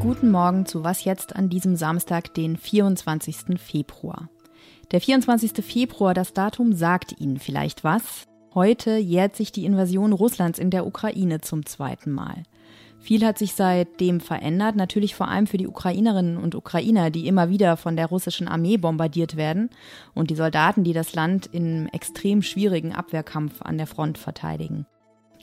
Guten Morgen zu Was jetzt an diesem Samstag, den 24. Februar. Der 24. Februar, das Datum sagt Ihnen vielleicht was. Heute jährt sich die Invasion Russlands in der Ukraine zum zweiten Mal. Viel hat sich seitdem verändert, natürlich vor allem für die Ukrainerinnen und Ukrainer, die immer wieder von der russischen Armee bombardiert werden und die Soldaten, die das Land in extrem schwierigen Abwehrkampf an der Front verteidigen.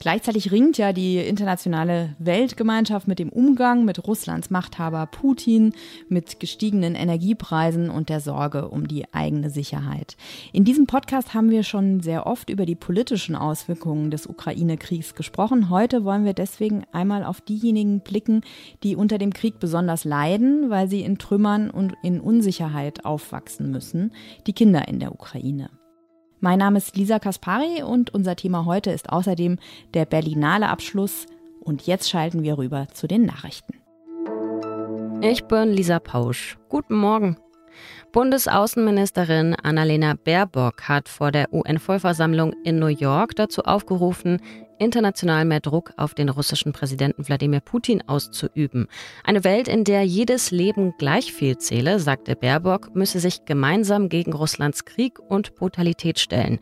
Gleichzeitig ringt ja die internationale Weltgemeinschaft mit dem Umgang mit Russlands Machthaber Putin, mit gestiegenen Energiepreisen und der Sorge um die eigene Sicherheit. In diesem Podcast haben wir schon sehr oft über die politischen Auswirkungen des Ukraine-Kriegs gesprochen. Heute wollen wir deswegen einmal auf diejenigen blicken, die unter dem Krieg besonders leiden, weil sie in Trümmern und in Unsicherheit aufwachsen müssen, die Kinder in der Ukraine. Mein Name ist Lisa Kaspari und unser Thema heute ist außerdem der Berlinale Abschluss. Und jetzt schalten wir rüber zu den Nachrichten. Ich bin Lisa Pausch. Guten Morgen. Bundesaußenministerin Annalena Baerbock hat vor der UN-Vollversammlung in New York dazu aufgerufen, international mehr Druck auf den russischen Präsidenten Wladimir Putin auszuüben. Eine Welt, in der jedes Leben gleich viel zähle, sagte Baerbock, müsse sich gemeinsam gegen Russlands Krieg und Brutalität stellen.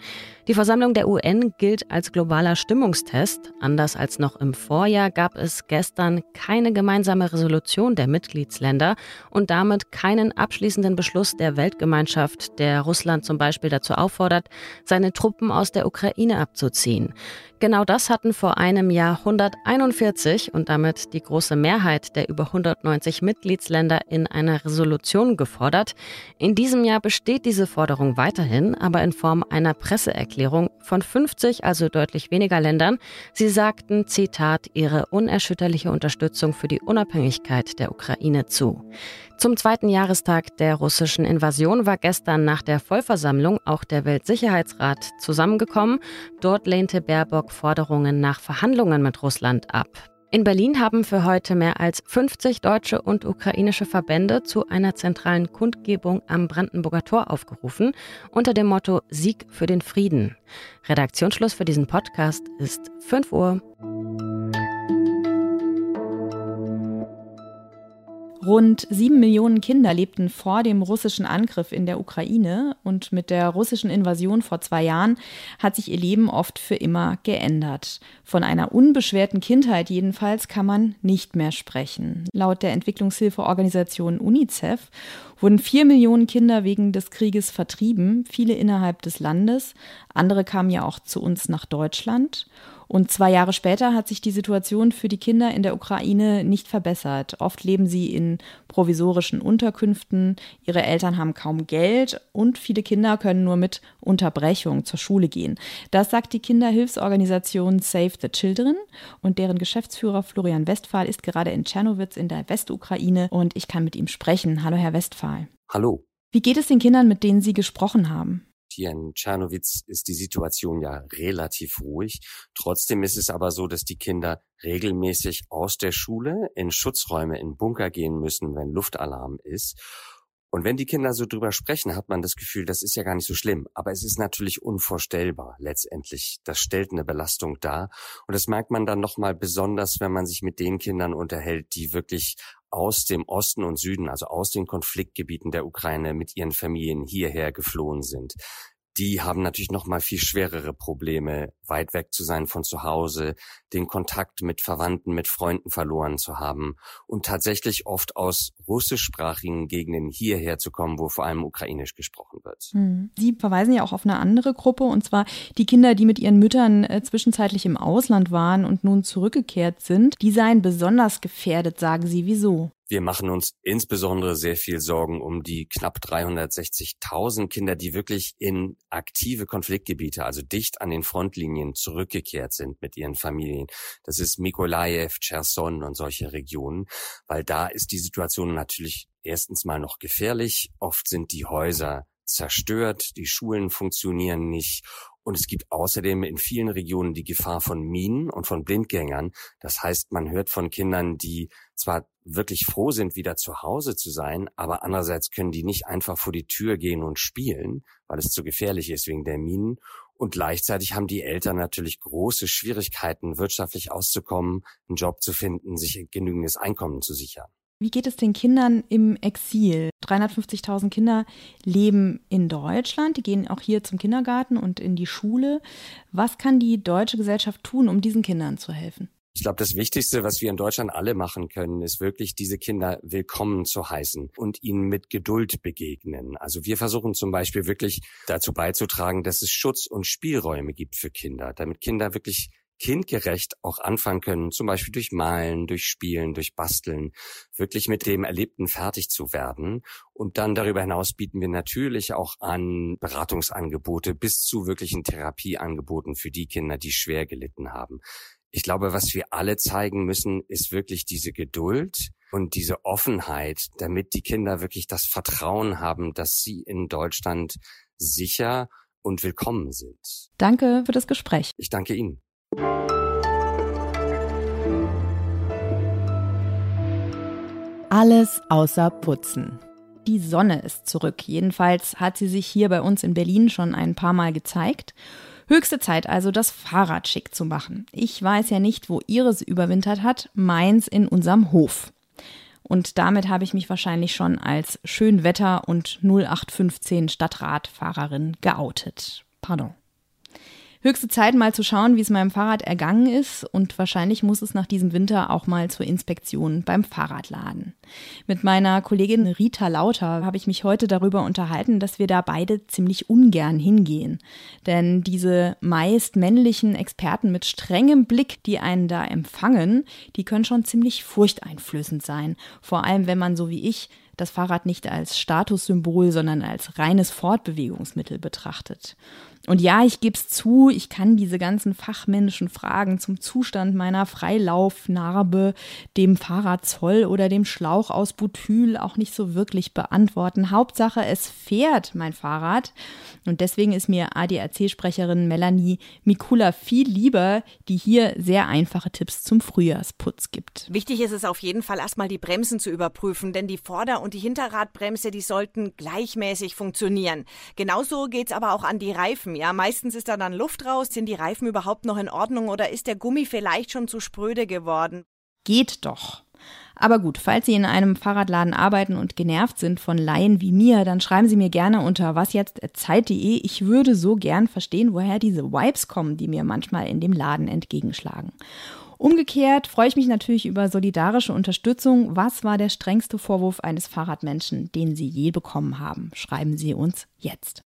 Die Versammlung der UN gilt als globaler Stimmungstest. Anders als noch im Vorjahr gab es gestern keine gemeinsame Resolution der Mitgliedsländer und damit keinen abschließenden Beschluss der Weltgemeinschaft, der Russland zum Beispiel dazu auffordert, seine Truppen aus der Ukraine abzuziehen. Genau das hatten vor einem Jahr 141 und damit die große Mehrheit der über 190 Mitgliedsländer in einer Resolution gefordert. In diesem Jahr besteht diese Forderung weiterhin, aber in Form einer Presseerklärung von 50, also deutlich weniger Ländern. Sie sagten, Zitat, ihre unerschütterliche Unterstützung für die Unabhängigkeit der Ukraine zu. Zum zweiten Jahrestag der russischen Invasion war gestern nach der Vollversammlung auch der Weltsicherheitsrat zusammengekommen. Dort lehnte Baerbock Forderungen nach Verhandlungen mit Russland ab. In Berlin haben für heute mehr als 50 deutsche und ukrainische Verbände zu einer zentralen Kundgebung am Brandenburger Tor aufgerufen, unter dem Motto Sieg für den Frieden. Redaktionsschluss für diesen Podcast ist 5 Uhr. Rund sieben Millionen Kinder lebten vor dem russischen Angriff in der Ukraine und mit der russischen Invasion vor zwei Jahren hat sich ihr Leben oft für immer geändert. Von einer unbeschwerten Kindheit jedenfalls kann man nicht mehr sprechen. Laut der Entwicklungshilfeorganisation UNICEF wurden vier Millionen Kinder wegen des Krieges vertrieben, viele innerhalb des Landes, andere kamen ja auch zu uns nach Deutschland. Und zwei Jahre später hat sich die Situation für die Kinder in der Ukraine nicht verbessert. Oft leben sie in provisorischen Unterkünften, ihre Eltern haben kaum Geld und viele Kinder können nur mit Unterbrechung zur Schule gehen. Das sagt die Kinderhilfsorganisation Save the Children und deren Geschäftsführer Florian Westphal ist gerade in Tschernowitz in der Westukraine und ich kann mit ihm sprechen. Hallo, Herr Westphal. Hallo. Wie geht es den Kindern, mit denen Sie gesprochen haben? Hier in Tschernowitz ist die Situation ja relativ ruhig. Trotzdem ist es aber so, dass die Kinder regelmäßig aus der Schule in Schutzräume, in Bunker gehen müssen, wenn Luftalarm ist. Und wenn die Kinder so drüber sprechen, hat man das Gefühl, das ist ja gar nicht so schlimm. Aber es ist natürlich unvorstellbar letztendlich. Das stellt eine Belastung dar. Und das merkt man dann nochmal besonders, wenn man sich mit den Kindern unterhält, die wirklich aus dem Osten und Süden, also aus den Konfliktgebieten der Ukraine mit ihren Familien hierher geflohen sind die haben natürlich noch mal viel schwerere Probleme, weit weg zu sein von zu Hause, den Kontakt mit Verwandten, mit Freunden verloren zu haben und tatsächlich oft aus russischsprachigen Gegenden hierher zu kommen, wo vor allem ukrainisch gesprochen wird. Hm. Sie verweisen ja auch auf eine andere Gruppe, und zwar die Kinder, die mit ihren Müttern äh, zwischenzeitlich im Ausland waren und nun zurückgekehrt sind. Die seien besonders gefährdet, sagen Sie. Wieso? Wir machen uns insbesondere sehr viel Sorgen um die knapp 360.000 Kinder, die wirklich in aktive Konfliktgebiete, also dicht an den Frontlinien zurückgekehrt sind mit ihren Familien. Das ist Mikolajew, Cherson und solche Regionen, weil da ist die Situation natürlich erstens mal noch gefährlich. Oft sind die Häuser zerstört, die Schulen funktionieren nicht und es gibt außerdem in vielen Regionen die Gefahr von Minen und von Blindgängern. Das heißt, man hört von Kindern, die zwar wirklich froh sind, wieder zu Hause zu sein, aber andererseits können die nicht einfach vor die Tür gehen und spielen, weil es zu gefährlich ist wegen der Minen. Und gleichzeitig haben die Eltern natürlich große Schwierigkeiten, wirtschaftlich auszukommen, einen Job zu finden, sich genügendes Einkommen zu sichern. Wie geht es den Kindern im Exil? 350.000 Kinder leben in Deutschland, die gehen auch hier zum Kindergarten und in die Schule. Was kann die deutsche Gesellschaft tun, um diesen Kindern zu helfen? Ich glaube, das Wichtigste, was wir in Deutschland alle machen können, ist wirklich, diese Kinder willkommen zu heißen und ihnen mit Geduld begegnen. Also wir versuchen zum Beispiel wirklich dazu beizutragen, dass es Schutz und Spielräume gibt für Kinder, damit Kinder wirklich kindgerecht auch anfangen können, zum Beispiel durch Malen, durch Spielen, durch Basteln, wirklich mit dem Erlebten fertig zu werden. Und dann darüber hinaus bieten wir natürlich auch an Beratungsangebote bis zu wirklichen Therapieangeboten für die Kinder, die schwer gelitten haben. Ich glaube, was wir alle zeigen müssen, ist wirklich diese Geduld und diese Offenheit, damit die Kinder wirklich das Vertrauen haben, dass sie in Deutschland sicher und willkommen sind. Danke für das Gespräch. Ich danke Ihnen. Alles außer Putzen. Die Sonne ist zurück. Jedenfalls hat sie sich hier bei uns in Berlin schon ein paar Mal gezeigt. Höchste Zeit also, das Fahrrad schick zu machen. Ich weiß ja nicht, wo ihres überwintert hat, meins in unserem Hof. Und damit habe ich mich wahrscheinlich schon als Schönwetter- und 0815 Stadtradfahrerin geoutet. Pardon. Höchste Zeit, mal zu schauen, wie es meinem Fahrrad ergangen ist. Und wahrscheinlich muss es nach diesem Winter auch mal zur Inspektion beim Fahrradladen. Mit meiner Kollegin Rita Lauter habe ich mich heute darüber unterhalten, dass wir da beide ziemlich ungern hingehen. Denn diese meist männlichen Experten mit strengem Blick, die einen da empfangen, die können schon ziemlich furchteinflößend sein. Vor allem, wenn man so wie ich das Fahrrad nicht als Statussymbol, sondern als reines Fortbewegungsmittel betrachtet. Und ja, ich gebe es zu, ich kann diese ganzen fachmännischen Fragen zum Zustand meiner Freilaufnarbe, dem Fahrradzoll oder dem Schlauch aus Butyl auch nicht so wirklich beantworten. Hauptsache, es fährt mein Fahrrad. Und deswegen ist mir ADAC-Sprecherin Melanie Mikula viel lieber, die hier sehr einfache Tipps zum Frühjahrsputz gibt. Wichtig ist es auf jeden Fall erstmal die Bremsen zu überprüfen, denn die Vorder- und die Hinterradbremse, die sollten gleichmäßig funktionieren. Genauso geht es aber auch an die Reifen. Reifen. Ja, meistens ist da dann Luft raus. Sind die Reifen überhaupt noch in Ordnung oder ist der Gummi vielleicht schon zu spröde geworden? Geht doch. Aber gut, falls Sie in einem Fahrradladen arbeiten und genervt sind von Laien wie mir, dann schreiben Sie mir gerne unter wasjetzt.zeit.de. Ich würde so gern verstehen, woher diese Vibes kommen, die mir manchmal in dem Laden entgegenschlagen. Umgekehrt freue ich mich natürlich über solidarische Unterstützung. Was war der strengste Vorwurf eines Fahrradmenschen, den Sie je bekommen haben? Schreiben Sie uns jetzt.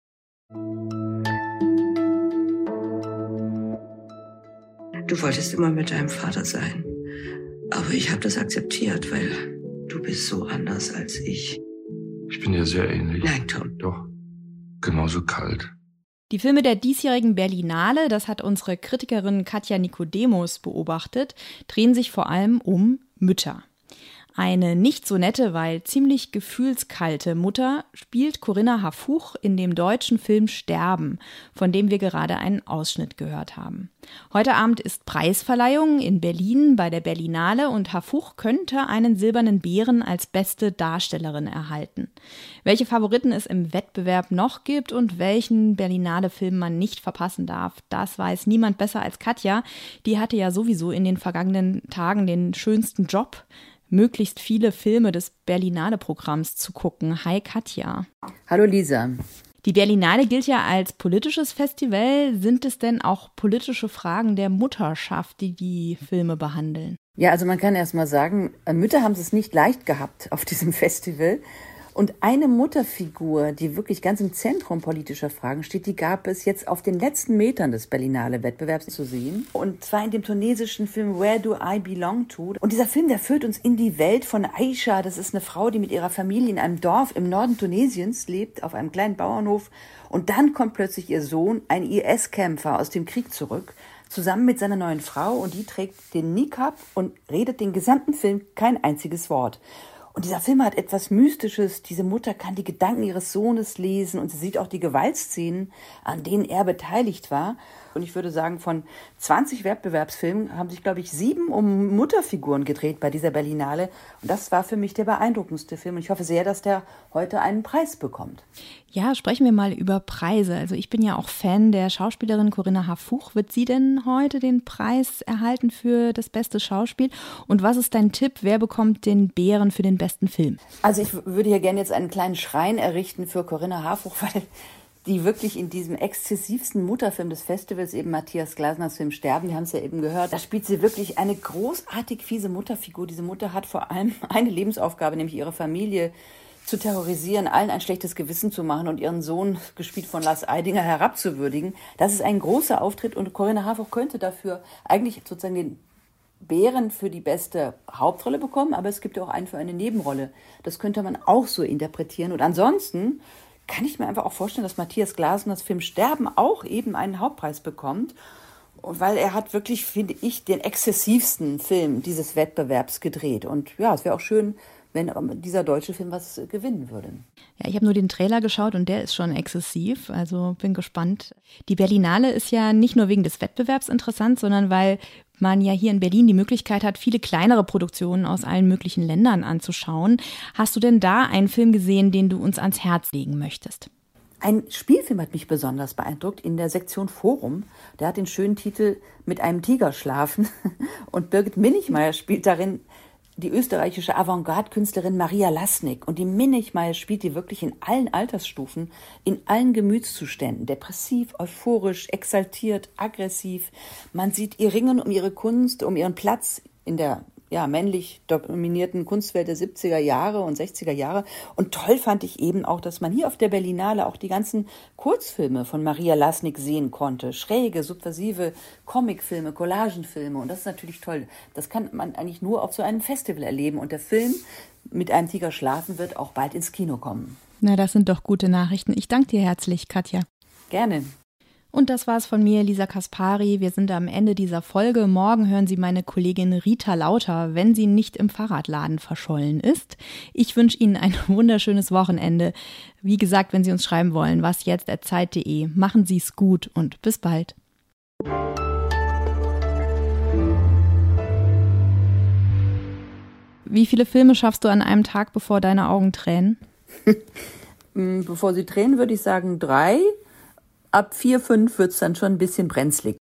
Du wolltest immer mit deinem Vater sein. Aber ich habe das akzeptiert, weil du bist so anders als ich. Ich bin dir sehr ähnlich. Nein, Tom. Doch. Genauso kalt. Die Filme der diesjährigen Berlinale, das hat unsere Kritikerin Katja Nikodemus beobachtet, drehen sich vor allem um Mütter. Eine nicht so nette, weil ziemlich gefühlskalte Mutter spielt Corinna Hafuch in dem deutschen Film Sterben, von dem wir gerade einen Ausschnitt gehört haben. Heute Abend ist Preisverleihung in Berlin bei der Berlinale und Hafuch könnte einen silbernen Bären als beste Darstellerin erhalten. Welche Favoriten es im Wettbewerb noch gibt und welchen Berlinale-Film man nicht verpassen darf, das weiß niemand besser als Katja. Die hatte ja sowieso in den vergangenen Tagen den schönsten Job möglichst viele Filme des Berlinale-Programms zu gucken. Hi Katja. Hallo Lisa. Die Berlinale gilt ja als politisches Festival. Sind es denn auch politische Fragen der Mutterschaft, die die Filme behandeln? Ja, also man kann erst mal sagen, Mütter haben es nicht leicht gehabt auf diesem Festival. Und eine Mutterfigur, die wirklich ganz im Zentrum politischer Fragen steht, die gab es jetzt auf den letzten Metern des Berlinale Wettbewerbs zu sehen. Und zwar in dem tunesischen Film Where Do I Belong To? Und dieser Film, der führt uns in die Welt von Aisha. Das ist eine Frau, die mit ihrer Familie in einem Dorf im Norden Tunesiens lebt, auf einem kleinen Bauernhof. Und dann kommt plötzlich ihr Sohn, ein IS-Kämpfer aus dem Krieg zurück zusammen mit seiner neuen Frau und die trägt den Nikab und redet den gesamten Film kein einziges Wort. Und dieser Film hat etwas Mystisches. Diese Mutter kann die Gedanken ihres Sohnes lesen und sie sieht auch die Gewaltszenen, an denen er beteiligt war. Und ich würde sagen, von 20 Wettbewerbsfilmen haben sich, glaube ich, sieben um Mutterfiguren gedreht bei dieser Berlinale. Und das war für mich der beeindruckendste Film. Und ich hoffe sehr, dass der heute einen Preis bekommt. Ja, sprechen wir mal über Preise. Also ich bin ja auch Fan der Schauspielerin Corinna Harfuch. Wird sie denn heute den Preis erhalten für das beste Schauspiel? Und was ist dein Tipp? Wer bekommt den Bären für den besten Film? Also ich würde hier gerne jetzt einen kleinen Schrein errichten für Corinna Harfuch, weil die wirklich in diesem exzessivsten Mutterfilm des Festivals, eben Matthias Glasners Film Sterben, wir haben es ja eben gehört, da spielt sie wirklich eine großartig fiese Mutterfigur. Diese Mutter hat vor allem eine Lebensaufgabe, nämlich ihre Familie zu terrorisieren, allen ein schlechtes Gewissen zu machen und ihren Sohn, gespielt von Lars Eidinger, herabzuwürdigen. Das ist ein großer Auftritt und Corinna Harfuch könnte dafür eigentlich sozusagen den Bären für die beste Hauptrolle bekommen, aber es gibt ja auch einen für eine Nebenrolle. Das könnte man auch so interpretieren. Und ansonsten kann ich mir einfach auch vorstellen, dass Matthias Glasners Film Sterben auch eben einen Hauptpreis bekommt. weil er hat wirklich, finde ich, den exzessivsten Film dieses Wettbewerbs gedreht. Und ja, es wäre auch schön, wenn dieser deutsche Film was gewinnen würde. Ja, ich habe nur den Trailer geschaut und der ist schon exzessiv. Also bin gespannt. Die Berlinale ist ja nicht nur wegen des Wettbewerbs interessant, sondern weil man ja hier in Berlin die Möglichkeit hat, viele kleinere Produktionen aus allen möglichen Ländern anzuschauen. Hast du denn da einen Film gesehen, den du uns ans Herz legen möchtest? Ein Spielfilm hat mich besonders beeindruckt in der Sektion Forum. Der hat den schönen Titel Mit einem Tiger schlafen. Und Birgit Minichmeier spielt darin die österreichische Avantgarde-Künstlerin Maria Lasnik. Und die Minichmeier spielt die wirklich in allen Altersstufen, in allen Gemütszuständen. Depressiv, euphorisch, exaltiert, aggressiv. Man sieht ihr Ringen um ihre Kunst, um ihren Platz in der ja, männlich dominierten Kunstwelt der 70er Jahre und 60er Jahre. Und toll fand ich eben auch, dass man hier auf der Berlinale auch die ganzen Kurzfilme von Maria Lasnik sehen konnte. Schräge, subversive Comicfilme, Collagenfilme. Und das ist natürlich toll. Das kann man eigentlich nur auf so einem Festival erleben. Und der Film mit einem Tiger schlafen wird auch bald ins Kino kommen. Na, das sind doch gute Nachrichten. Ich danke dir herzlich, Katja. Gerne. Und das war's von mir, Lisa Kaspari. Wir sind am Ende dieser Folge. Morgen hören Sie meine Kollegin Rita Lauter, wenn sie nicht im Fahrradladen verschollen ist. Ich wünsche Ihnen ein wunderschönes Wochenende. Wie gesagt, wenn Sie uns schreiben wollen, was jetzt zeit.de. Machen Sie es gut und bis bald. Wie viele Filme schaffst du an einem Tag, bevor deine Augen tränen? Bevor sie tränen, würde ich sagen drei ab vier, fünf wird es dann schon ein bisschen brenzlig.